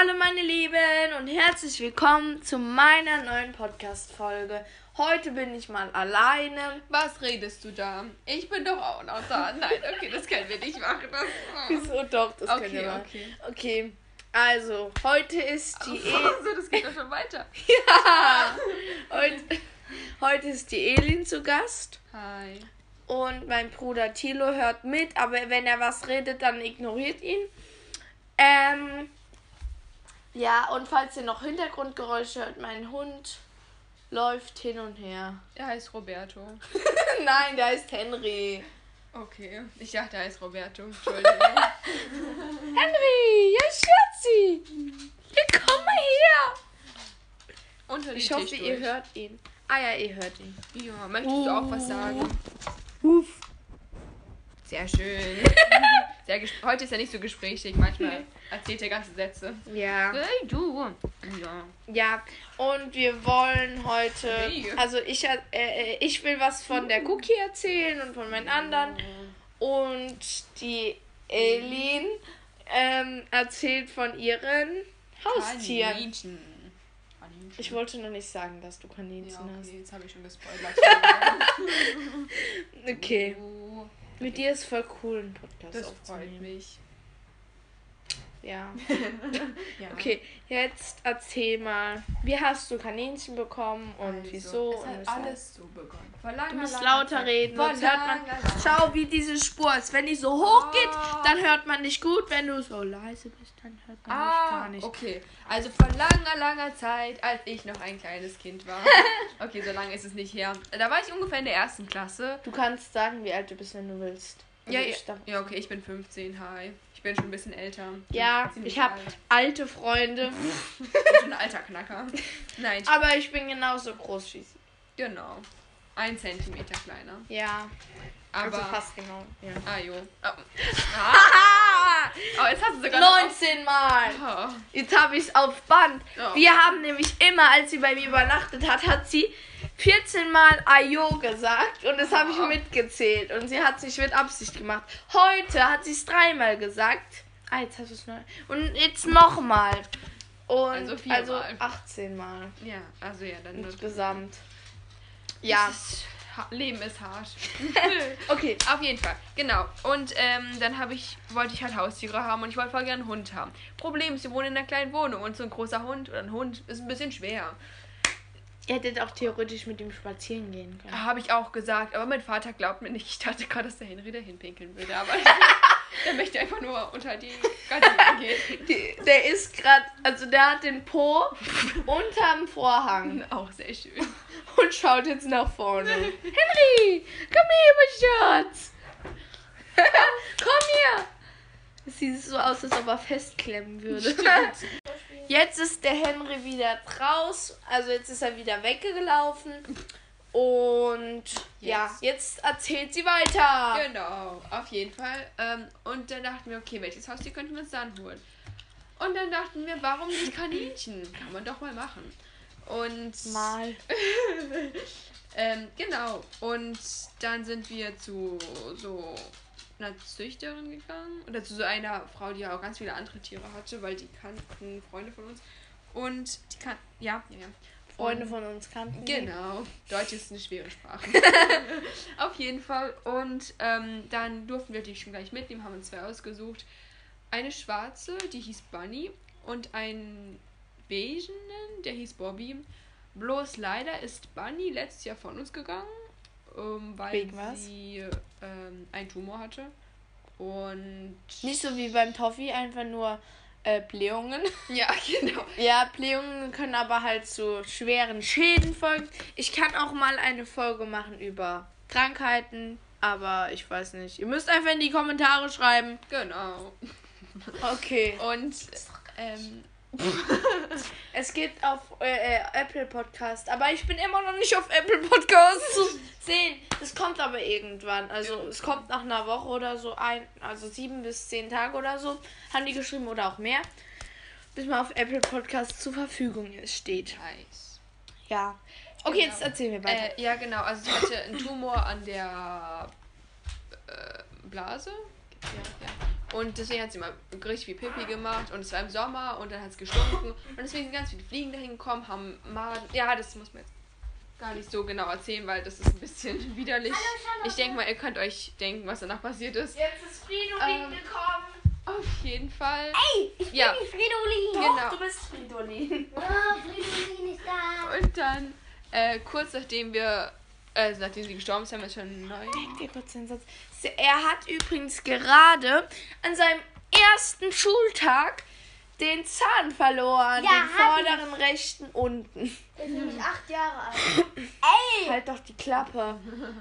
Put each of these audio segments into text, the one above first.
Hallo meine Lieben und herzlich willkommen zu meiner neuen Podcast-Folge. Heute bin ich mal alleine. Was redest du da? Ich bin doch auch noch da. Nein, okay, das können wir nicht machen. Das, Wieso doch? Das Okay, können wir machen. okay. Okay, also heute ist die E- so, das geht doch schon weiter. ja. heute, heute ist die Elin zu Gast Hi. und mein Bruder Thilo hört mit, aber wenn er was redet, dann ignoriert ihn. Ähm, ja, und falls ihr noch Hintergrundgeräusche hört, mein Hund läuft hin und her. Er heißt Roberto. Nein, der heißt Henry. Okay. Ich dachte, er heißt Roberto. Entschuldigung. Henry, ja, Schatzi. Ja, komm mal her. Unter Ich hoffe, ihr durch. hört ihn. Ah ja, ihr hört ihn. Ja, möchtest du auch was sagen? Uff. Sehr schön. Sehr Heute ist er nicht so gesprächig. Manchmal erzählt er ganze Sätze. Ja. Hey, du. Ja. Ja, und wir wollen heute, Hey. also ich, äh, äh, ich will was von der Cookie erzählen und von meinen anderen. Und die Eileen ähm, erzählt von ihren Haustieren. Kaninchen. Kaninchen. Ich wollte noch nicht sagen, dass du Kaninchen Ja, okay, jetzt habe ich schon gespoilert. hast. Okay. Mit dir ist voll cool, einen Podcast das freut mich. Ja. Ja. Okay, jetzt erzähl mal, wie hast du Kaninchen bekommen und Also, wieso? Es und hat weshalb? alles so begonnen. Vor langer, Du musst lauter Zeit. reden, Vor sonst hört man. Schau, wie diese Spur ist. Wenn die so hoch geht, Ah. dann hört man dich gut. Wenn du so leise bist, dann hört man dich Ah, gar nicht. okay. Also vor langer, langer Zeit, als ich noch ein kleines Kind war. Okay, so lange ist es nicht her. Da war ich ungefähr in der ersten Klasse. Du kannst sagen, wie alt du bist, wenn du willst. Also Ja, ja, ja, okay, ich bin 15, hi. Ich bin schon ein bisschen älter. ja ich habe alt. alte Freunde, Ich bin schon ein alter Knacker. Nein, aber ich bin genauso groß wie sie. genau. Ein Zentimeter kleiner. Ja, Aber. also fast genau. Ja. Ah, jo. Oh. Ah, oh, jetzt hast du sogar noch 19 Mal! Oh. Jetzt habe ich es auf Band. Oh. Wir haben nämlich immer, als sie bei mir übernachtet hat, hat sie 14 Mal Ayo gesagt und das habe ich mitgezählt und sie hat es nicht mit Absicht gemacht. Heute hat sie es dreimal gesagt. Ah, jetzt hast du es neu. Und jetzt nochmal. Und Also also, viermal. 18 Mal Ja, also ja, dann insgesamt. Ja, ist, Leben ist hart. okay. Auf jeden Fall, genau. Und ähm, dann habe ich, wollte ich halt Haustiere haben und ich wollte voll gerne einen Hund haben. Problem ist, wir wohnen in einer kleinen Wohnung und so ein großer Hund oder ein Hund ist ein bisschen schwer. Ihr hättet auch theoretisch mit ihm spazieren gehen können. Habe ich auch gesagt, aber mein Vater glaubt mir nicht. Ich dachte gerade, dass der Henry dahin pinkeln würde, aber der möchte einfach nur unter die Gardine gehen. Die, der ist gerade, also der hat den Po unterm Vorhang. Auch sehr schön. und schaut jetzt nach vorne. Henry, komm her, mein Schatz. komm her. Es sieht so aus, als ob er festklemmen würde. Jetzt ist der Henry wieder draus. Also jetzt ist er wieder weggelaufen. Und ja, Jetzt. jetzt erzählt sie weiter. Genau, auf jeden Fall. Ähm, und dann dachten wir, okay, welches Haustier könnten wir uns dann holen? Und dann dachten wir, warum nicht Kaninchen? Kann man doch mal machen. Und Mal. ähm, genau. Und dann sind wir zu so einer Züchterin gegangen. Oder zu so einer Frau, die ja auch ganz viele andere Tiere hatte, weil die kannten Freunde von uns. Und die kannten, ja, ja, ja. Freunde Und- von uns kannten. die. Genau. Deutsch ist eine schwere Sprache. Auf jeden Fall. Und ähm, dann durften wir die schon gleich mitnehmen, haben uns zwei ausgesucht. Eine schwarze, die hieß Bunny. Und einen beigenen, der hieß Bobby. Bloß leider ist Bunny letztes Jahr von uns gegangen, ähm, weil Wegen was? sie ähm, einen Tumor hatte. Und Nicht so wie beim Toffee, einfach nur äh, Blähungen. ja, genau. Ja, Blähungen können aber halt zu schweren Schäden folgen. Ich kann auch mal eine Folge machen über Krankheiten, aber ich weiß nicht. Ihr müsst einfach in die Kommentare schreiben. Genau. Okay. Und ähm, Es geht auf äh, äh, Apple Podcast, aber ich bin immer noch nicht auf Apple Podcast zu sehen. Das kommt aber irgendwann. Also es kommt nach einer Woche oder so ein, also sieben bis zehn Tage oder so, haben die geschrieben oder auch mehr, bis man auf Apple Podcast zur Verfügung ist, steht. nice. Ja. Okay, Genau. jetzt erzählen wir weiter. Äh, ja, genau. Also sie hatte einen Tumor an der äh, Blase. Ja, ja. Und deswegen hat sie mal richtig viel Pipi gemacht und es war im Sommer und dann hat es gestunken. Und deswegen sind ganz viele Fliegen dahin gekommen, haben Maden. Ja, das muss man jetzt gar nicht so genau erzählen, weil das ist ein bisschen widerlich. Ich denke mal, ihr könnt euch denken, was danach passiert ist. Jetzt ist Fridolin Ähm, gekommen. Auf jeden Fall. Ey, ich bin Ja. die Fridolin. Genau. Du bist Fridolin. Oh, Fridolin ist da. Und dann, äh, kurz nachdem wir, äh, nachdem sie gestorben ist, haben wir schon neu. dir kurz den Satz. Er hat übrigens gerade an seinem ersten Schultag den Zahn verloren. Ja, den vorderen rechten unten. Der ist nämlich acht Jahre alt. Ey, Halt doch die Klappe.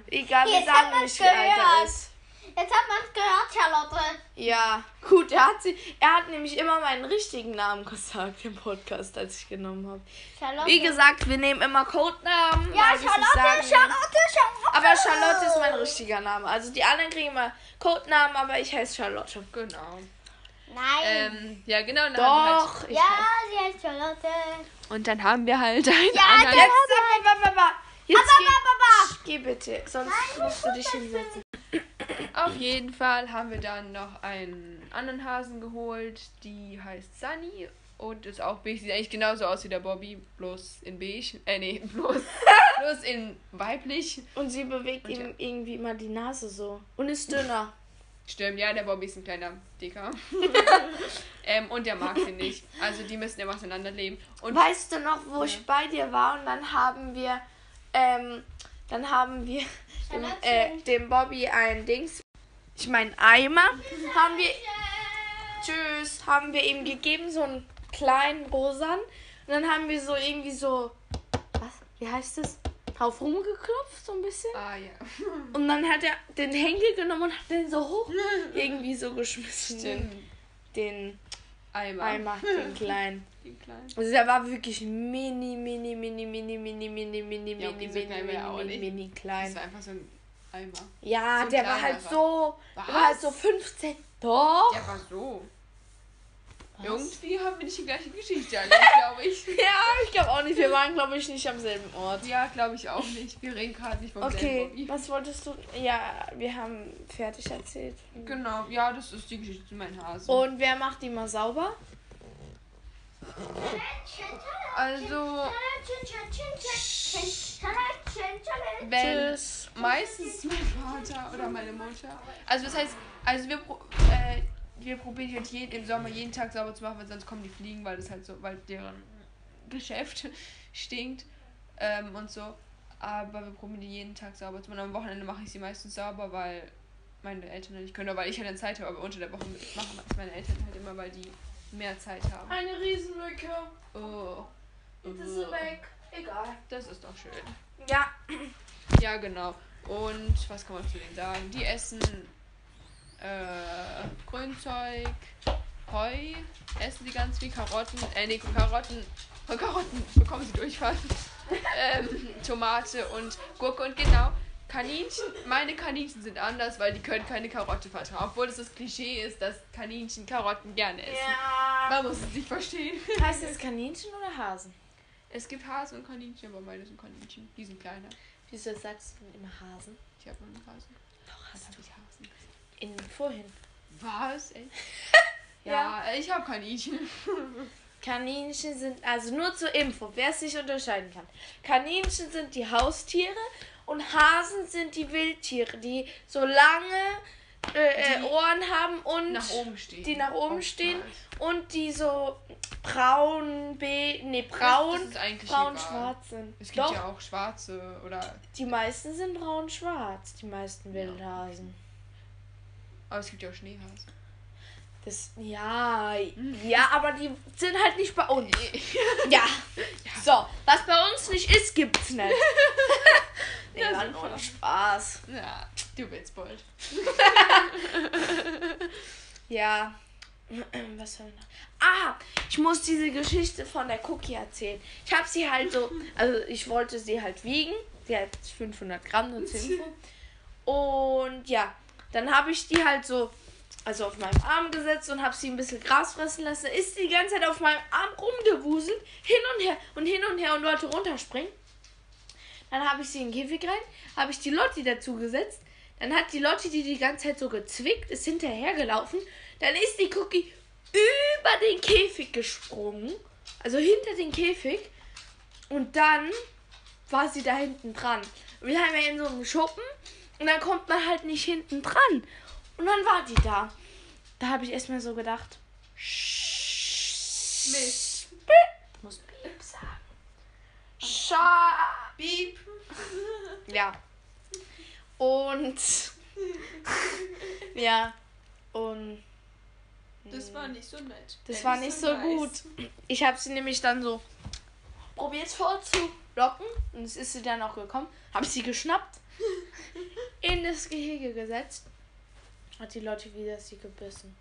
Egal, wir sagen man's nicht, wie alt er ist. Jetzt hat man es gehört, Charlotte. Ja, gut, er hat, sie, er hat nämlich immer meinen richtigen Namen gesagt im Podcast, als ich genommen habe. Charlotte. Wie gesagt, wir nehmen immer Codenamen. ja, Charlotte, sagen Charlotte, Charlotte. Aber Charlotte ist mein richtiger Name. Also die anderen kriegen immer Codenamen, aber ich heiße Charlotte. Genau. Nein. Ähm, ja, genau. und dann haben wir Doch. Ich ja, sie heißt Charlotte. Halt, und dann haben wir halt einen Ja, anderen. der- Jetzt. Jetzt Aber, geh, aber, aber. geh bitte, sonst musst du dich hinsetzen. Auf jeden Fall haben wir dann noch einen anderen Hasen geholt, die heißt Sunny und ist auch beige. Sieht eigentlich genauso aus wie der Bobby, bloß in beige. Äh, nee, bloß, bloß in weiblich. Und sie bewegt Und ihm ja. irgendwie immer die Nase so. Und ist dünner. Stimmt, ja, der Bobby ist ein kleiner Dicker. ähm, und der mag sie nicht. Also die müssen immer auseinanderleben. Und Weißt du noch, wo ich bei dir war und dann haben wir, ähm, dann haben wir dem, äh, dem Bobby ein Dings, ich meine Eimer, haben wir, tschüss, haben wir ihm gegeben, so einen kleinen Rosan. Und dann haben wir so irgendwie so, was, wie heißt das, drauf rumgeklopft, so ein bisschen. ah ja. Und dann hat er den Henkel genommen und hat den so hoch irgendwie so geschmissen. Stimmt. Den Eimer. Eimer, den kleinen. Den kleinen. Also der war wirklich mini, mini, mini, mini, mini, mini, mini, Ja, mini, mini, mini, nicht. mini Das klein. war einfach so ein Eimer. Ja, so der war halt war. so, der war halt Was? so 15. Doch. Der war so. Was? Irgendwie haben wir nicht die gleiche Geschichte erlebt, glaube ich. Ja, ich glaube auch nicht. Wir waren, glaube ich, nicht am selben Ort. Ja, glaube ich auch nicht. Wir reden gerade nicht vom Okay, selben Bobby. was wolltest du? Ja, wir haben fertig erzählt. Genau, ja, das ist die Geschichte zu meinem Hase. Und wer macht die mal sauber? also, wenn meistens mein Vater oder meine Mutter. Also das heißt, also wir, äh, wir probieren halt jeden, im Sommer jeden Tag sauber zu machen, weil sonst kommen die Fliegen, weil das halt so, weil deren Geschäft stinkt ähm, und so. Aber wir probieren die jeden Tag sauber zu machen. Am Wochenende mache ich sie meistens sauber, weil meine Eltern nicht können, weil ich halt dann Zeit habe, aber unter der Woche machen es meine Eltern halt immer, weil die mehr Zeit haben. Eine Riesenmücke. Oh. Jetzt ist sie weg. Egal. Das ist doch schön. Ja. Ja, genau. Und was kann man zu denen sagen? Die essen äh, Grünzeug, Heu, essen sie ganz viel, Karotten, äh, nee, Karotten, von Karotten bekommen sie Durchfall. ähm, Tomate und Gurke und genau, Kaninchen, meine Kaninchen sind anders, weil die können keine Karotte vertrauen. Obwohl es das Klischee ist, dass Kaninchen Karotten gerne essen. Ja. Man muss es nicht verstehen. Heißt das Kaninchen oder Hasen? Es gibt Hasen und Kaninchen, aber meine sind Kaninchen. Die sind kleiner. Wieso sagst du denn immer Hasen? Ich habe noch einen Hasen. Habe ich Hasen? In vorhin. Was? Echt? Ja. ja, ich habe Kaninchen. Kaninchen sind, also nur zur Info, wer es nicht unterscheiden kann. Kaninchen sind die Haustiere und Hasen sind die Wildtiere, die so lange äh, äh, Die Ohren haben und Nach die nach oben stehen und die so braun, be nee, braun, ist eigentlich braun, egal. schwarz sind. Es gibt Doch, ja auch schwarze oder. die meisten sind braun, schwarz, die meisten Wildhasen. Aber es gibt ja auch Schneehasen. Das, ja, Hm. ja, aber die sind halt nicht bei uns. Ja. So, was bei uns nicht ist, gibt's nicht. nee, Ja, war nur Spaß. Ja, du willst bald. Ja. Was soll ich noch? Ah, ich muss diese Geschichte von der Cookie erzählen. Ich habe sie halt so, also ich wollte sie halt wiegen. Sie hat 500 Gramm, nur 10 Und ja, dann habe ich die halt so, also auf meinem Arm gesetzt und habe sie ein bisschen Gras fressen lassen. Ist die ganze Zeit auf meinem Arm rumgewuselt, hin und her und hin und her und wollte runterspringen. Dann habe ich sie in den Käfig rein, habe ich die Lotti dazu gesetzt. Dann hat die Lotti die die ganze Zeit so gezwickt, ist hinterhergelaufen. Dann ist die Cookie über den Käfig gesprungen. Also hinter den Käfig. Und dann war sie da hinten dran. Wir haben ja in so einem Schuppen. Und dann kommt man halt nicht hinten dran. Und dann war die da. Da habe ich erstmal so gedacht. Mist. Ich muss Piep sagen. Scha. Beep. Ja. Und. ja. Und. Das war nicht so nett. Das Äh, war nicht so gut. Ich habe sie nämlich dann so probiert vorzulocken. Und es ist sie dann auch gekommen. Habe sie geschnappt. in das Gehege gesetzt. Hat die Leute wieder sie gebissen.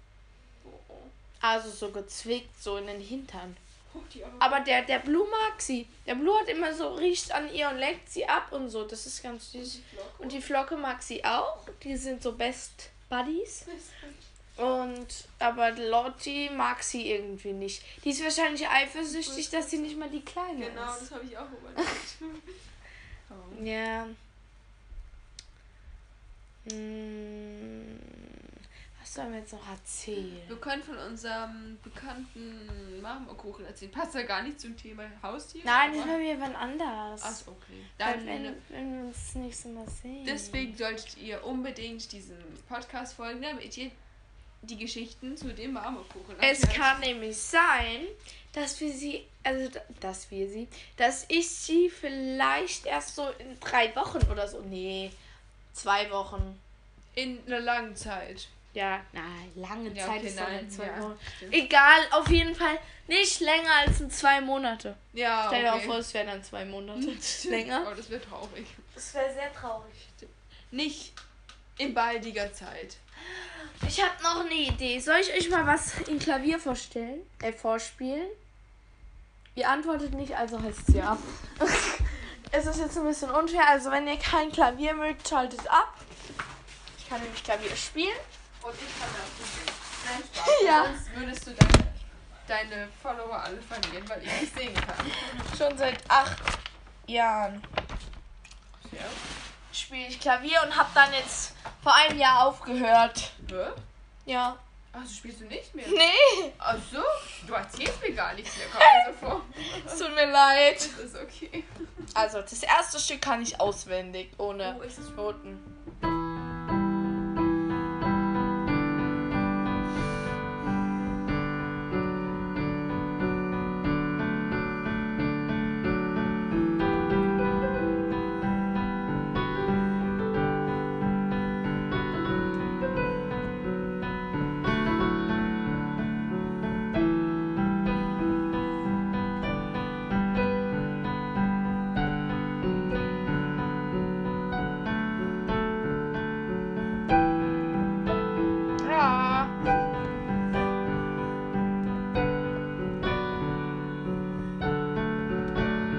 Oh. Also so gezwickt, so in den Hintern. Oh. Aber der, der Blue mag sie. Der Blue hat immer so, riecht an ihr und leckt sie ab und so. Das ist ganz süß. Und die Flocke mag sie auch. Die sind so Best Buddies. Und aber Lotti mag sie irgendwie nicht. Die ist wahrscheinlich eifersüchtig, dass sie nicht mal die Kleine Genau, ist. das habe ich auch überlegt. oh. Ja. Hm, was sollen wir jetzt noch erzählen? Wir können von unserem bekannten Marmorkuchen erzählen. Passt ja gar nicht zum Thema Haustier. Nein, das machen wir wann anders. Ach, okay. Dann, wenn, wenn wir uns das nächste Mal sehen. deswegen solltet ihr unbedingt diesen Podcast folgen, damit ihr die Geschichten zu dem Marmorkuchen Es erfährt. kann nämlich sein, dass wir sie, also dass wir sie, dass ich sie vielleicht erst so in drei Wochen oder so, nee, zwei Wochen. In einer langen Zeit. Ja, nein, lange Ja, Zeit okay, ist nein, zwei ja, Wochen. Egal, auf jeden Fall nicht länger als in zwei Monate. Ja, Stell dir okay. auch vor, es wären dann zwei Monate länger. Oh, das wäre traurig. Das wäre sehr traurig. Nicht in baldiger Zeit. Ich habe noch eine Idee. Soll ich euch mal was in Klavier vorstellen? Äh, vorspielen? Ihr antwortet nicht, also heißt es ja. es ist jetzt ein bisschen unfair. Also wenn ihr kein Klavier mögt, schaltet ab. Ich kann nämlich Klavier spielen. Und ich kann das nicht. Nein, Spaß. Ja. Sonst würdest du deine, deine Follower alle verlieren, weil ich nicht singen kann. Schon seit acht Jahren Ja. spiele ich Klavier und habe dann jetzt vor einem Jahr aufgehört. Hä? Ja. Ach, so spielst du nicht mehr? Nee, Ach so? Du erzählst mir gar nichts mehr. Kommt mir so vor. es tut mir leid. Also, das erste Stück kann ich auswendig, ohne Oh, Noten.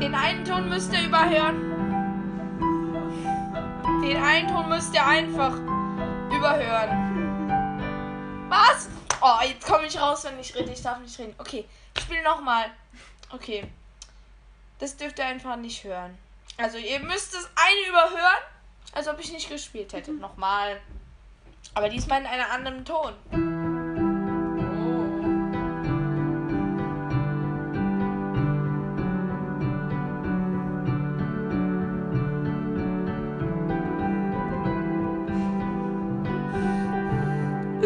Den einen Ton müsst ihr überhören. Den einen Ton müsst ihr einfach überhören. Was? Oh, jetzt komme ich raus, wenn ich rede. Ich darf nicht reden. Okay, ich spiele nochmal. Okay. Das dürft ihr einfach nicht hören. Also ihr müsst das eine überhören, als ob ich nicht gespielt hätte. Nochmal. Aber diesmal in einem anderen Ton.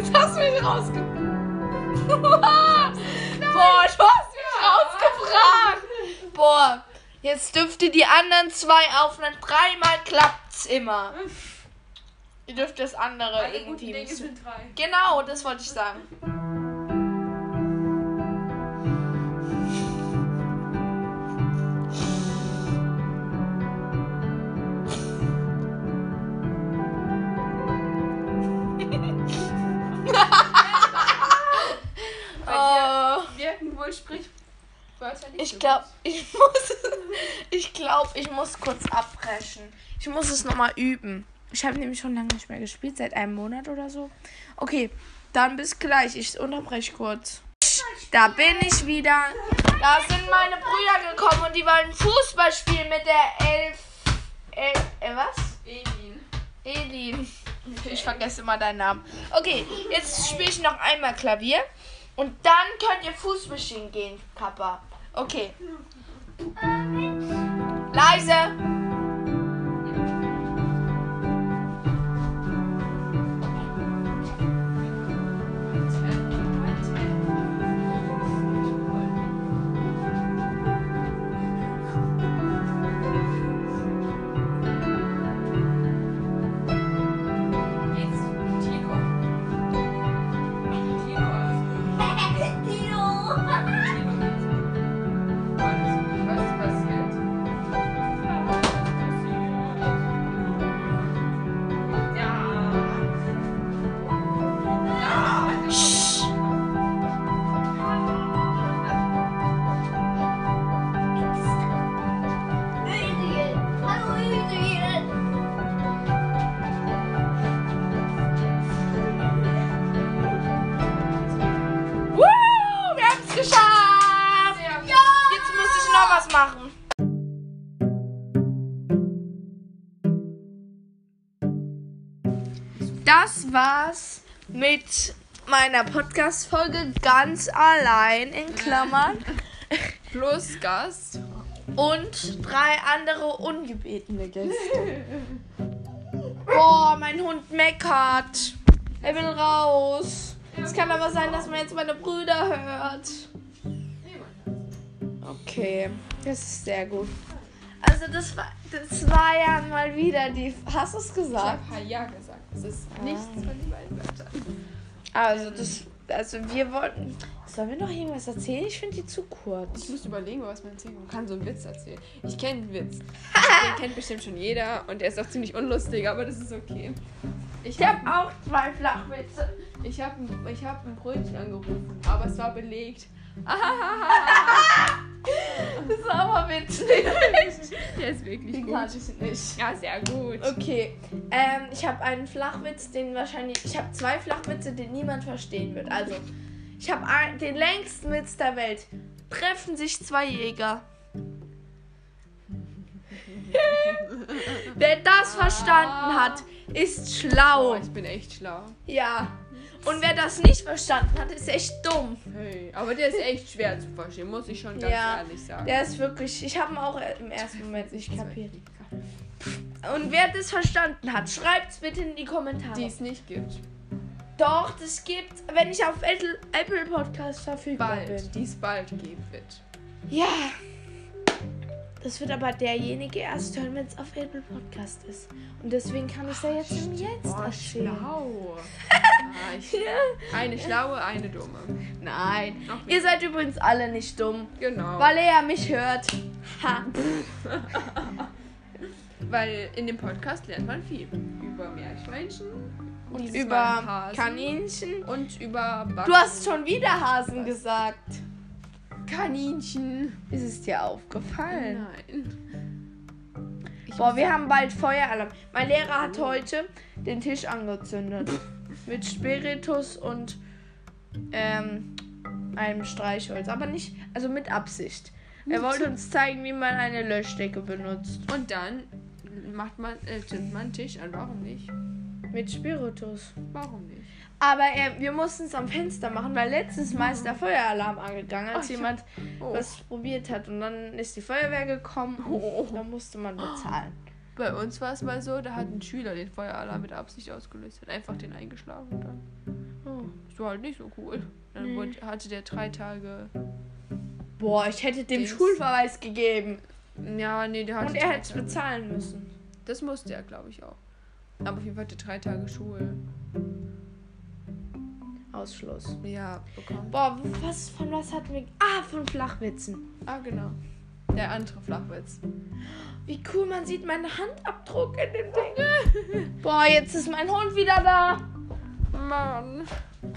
Jetzt hast du mich rausge... Boah, du hast mich rausgefragt. Boah, jetzt dürft ihr die anderen zwei aufnehmen. Dreimal klappt's immer. Ihr dürft das andere Alle guten irgendwie... Dinge sind drei. Genau, das wollte ich sagen. Glaube, ich muss, ich glaube, ich muss kurz abbrechen. Ich muss es nochmal üben. Ich habe nämlich schon lange nicht mehr gespielt, seit einem Monat oder so. Okay, dann bis gleich. Ich unterbreche kurz. Da bin ich wieder. Da sind meine Brüder gekommen und die wollen Fußball spielen mit der Elf. El, äh, was? Elin. Elin. Ich vergesse immer deinen Namen. Okay, jetzt spiele ich noch einmal Klavier. Und dann könnt ihr Fußmaschinen gehen, Kappa. Okay. Leise. Das war's mit meiner Podcast-Folge ganz allein in Klammern Plus Gast. und drei andere ungebetene Gäste. Boah, mein Hund meckert. Er will raus. Es kann aber sein, dass man jetzt meine Brüder hört. Okay, das ist sehr gut. Also das war, das war ja mal wieder die. Hast du es Ich gesagt? habe ja gesagt. Es ist nichts von den beiden Wörtern. Also das, also wir wollten. Sollen wir noch irgendwas erzählen? Ich finde die zu kurz. Ich muss überlegen, was man erzählen kann. Man kann so einen Witz erzählen. Ich kenne einen Witz. Den kennt bestimmt schon jeder und der ist auch ziemlich unlustig, aber das ist okay. Ich habe auch zwei Flachwitze. ich hab, ein- ich hab ein Brötchen angerufen, aber es war belegt. Das ist aber witzig. Der ist wirklich Den gut. kannte ich nicht. Ja, sehr gut. Okay, ähm, ich habe einen Flachwitz, den wahrscheinlich. Ich habe zwei Flachwitze, den niemand verstehen wird. Also, ich habe den längsten Witz der Welt. Treffen sich zwei Jäger. Wer das verstanden hat, ist schlau. Oh, ich bin echt schlau. Ja. Und wer das nicht verstanden hat, ist echt dumm. Hey, aber der ist echt schwer zu verstehen, muss ich schon ganz Ja, ehrlich sagen. Der ist wirklich. Ich habe ihn auch im ersten Moment nicht kapiert. Und wer das verstanden hat, schreibt's bitte in die Kommentare. Die es nicht gibt. Doch, das gibt, wenn ich auf Apple, Podcast verfügbar bin. Bald. Die es bald geben wird. Ja. Das wird aber derjenige erst hören, wenn es auf Apple Podcast ist. Und deswegen kann ich es ja jetzt im Jetzt Oh, erzählen. schlau. ah, ich, eine schlaue, eine dumme. Nein. Ihr seid übrigens alle nicht dumm, Genau. weil er mich hört. Ha. Weil in dem Podcast lernt man viel. Über Meerschweinchen. Und über Kaninchen. Und über Backen. Du hast schon wieder Hasen gesagt. Kaninchen. Ist es dir aufgefallen? Nein. Ich Boah, wir haben bald Feueralarm. Mein Lehrer hat heute den Tisch angezündet. Mit Spiritus und ähm, einem Streichholz. Aber nicht, also mit Absicht. Er wollte uns zeigen, wie man eine Löschdecke benutzt. Und dann macht man, äh, zündet man einen Tisch an. Warum nicht? Mit Spiritus. Warum nicht? Aber äh, wir mussten es am Fenster machen, weil letztes Mal ist der Feueralarm angegangen, als ja. jemand Oh. was probiert hat. Und dann ist die Feuerwehr gekommen Oh. und da musste man bezahlen. Bei uns war es mal so, da hat ein Schüler den Feueralarm mit Absicht ausgelöst, hat einfach den eingeschlagen und dann. Oh. Das war halt nicht so cool. Dann Nee. hatte der drei Tage. Boah, ich hätte dem. Schulverweis gegeben. Ja, nee, der hatte. Und er hätte es bezahlen müssen. Das musste er, glaube ich, auch. Aber auf jeden Fall hatte drei Tage Schule. Ausschluss. Ja, bekommen. Boah, was, von was hatten wir? Ah, von Flachwitzen. Ah, genau. Der andere Flachwitz. Wie cool, man sieht meinen Handabdruck in dem Ding. Boah, jetzt ist mein Hund wieder da. Mann.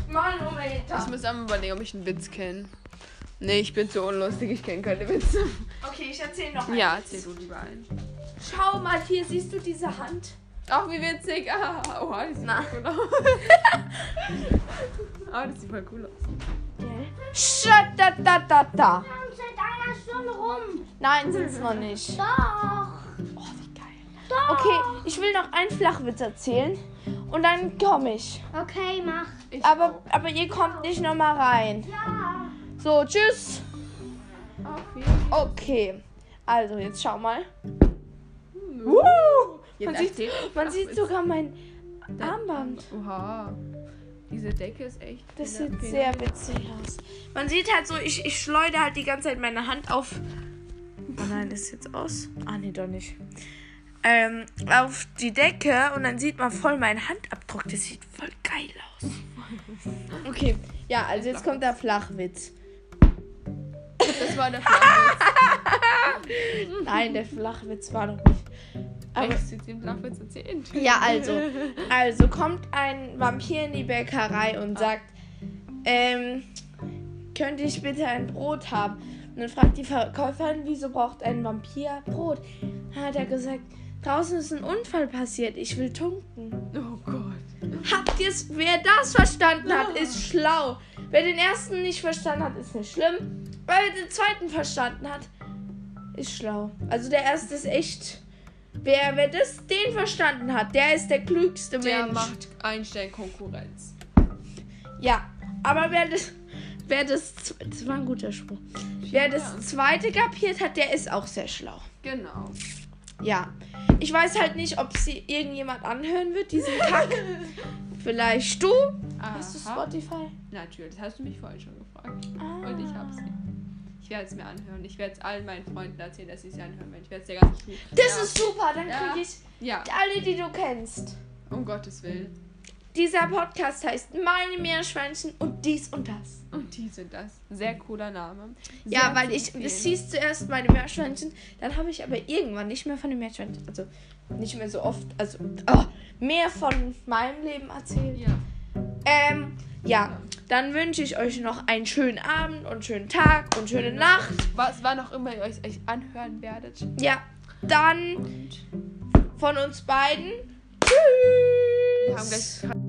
Manometer. Ich muss einmal überlegen, ob ich einen Witz kenne. Nee, ich bin zu unlustig, ich kenne keine Witze. Okay, ich erzähl noch einen. Ja, erzähl du lieber einen. Schau mal, hier siehst du diese Hand. Ach, wie witzig. Ah, oha, das sieht cool aus. Ah, das sieht voll cool aus. Shut da da da da. Seit einer Stunde rum. Nein, sind's noch nicht. Doch. Oh, wie geil. Doch. Okay, ich will noch einen Flachwitz erzählen. und dann komme ich. Okay, mach. Ich Aber, auch. aber ihr kommt nicht nochmal rein. Ja. So, tschüss. Okay. Also, jetzt schau mal. Jetzt Man sieht, man sieht sogar mein Armband. Oha. Diese Decke ist echt. Das sieht sehr witzig aus. Man sieht halt so, ich, ich schleudere halt die ganze Zeit meine Hand auf. Oh nein, das ist jetzt aus. Ah, nee, doch nicht. Ähm, auf die Decke und dann sieht man voll meinen Handabdruck. Das sieht voll geil aus. Okay, ja, also jetzt kommt der Flachwitz. Das war der Flachwitz. Nein, der Flachwitz war noch nicht. Aber den Flachwitz. Ja, also. Also kommt ein Vampir in die Bäckerei und sagt, ähm, könnte ich bitte ein Brot haben? Und dann fragt die Verkäuferin, wieso braucht ein Vampir Brot? Dann hat er gesagt, draußen ist ein Unfall passiert, ich will tunken. Oh Gott. Habt ihr es? Wer das verstanden hat, ist schlau. Wer den ersten nicht verstanden hat, ist nicht schlimm. Wer den zweiten verstanden hat, ist schlau. Also der erste ist echt. Wer, wer das, den verstanden hat, der ist der klügste Der Mensch. macht Einstein Konkurrenz. Ja, aber wer das, wer das, das war ein guter Spruch. Wer das zweite kapiert hat, der ist auch sehr schlau. Genau. Ja. Ich weiß halt nicht, ob sie irgendjemand anhören wird, diesen Kack. Vielleicht du? Hast du Aha. Spotify? Natürlich, das hast du mich vorhin schon gefragt. Ah. Und ich hab's. Ich werde es mir anhören. Ich werde es allen meinen Freunden erzählen, dass sie es anhören werden. Ich werde es der ganzen Schule. Das ja. ist super, dann Ja. kriege ich Ja, alle, die du kennst. um Gottes Willen. Dieser Podcast heißt Meine Meerschweinchen und dies und das. Und die sind das. Sehr cooler Name. Ja, Sehr weil zu ich, es hieß zuerst meine Meerschweinchen, dann habe ich aber irgendwann nicht mehr von den Meerschweinchen, also nicht mehr so oft, also oh, mehr von meinem Leben erzählt. Ja. Ähm, ja, dann wünsche ich euch noch einen schönen Abend und schönen Tag und schöne Nacht. Was, wann auch immer ihr euch, euch anhören werdet. Ja, dann Und von uns beiden. wir haben Tschüss. gleich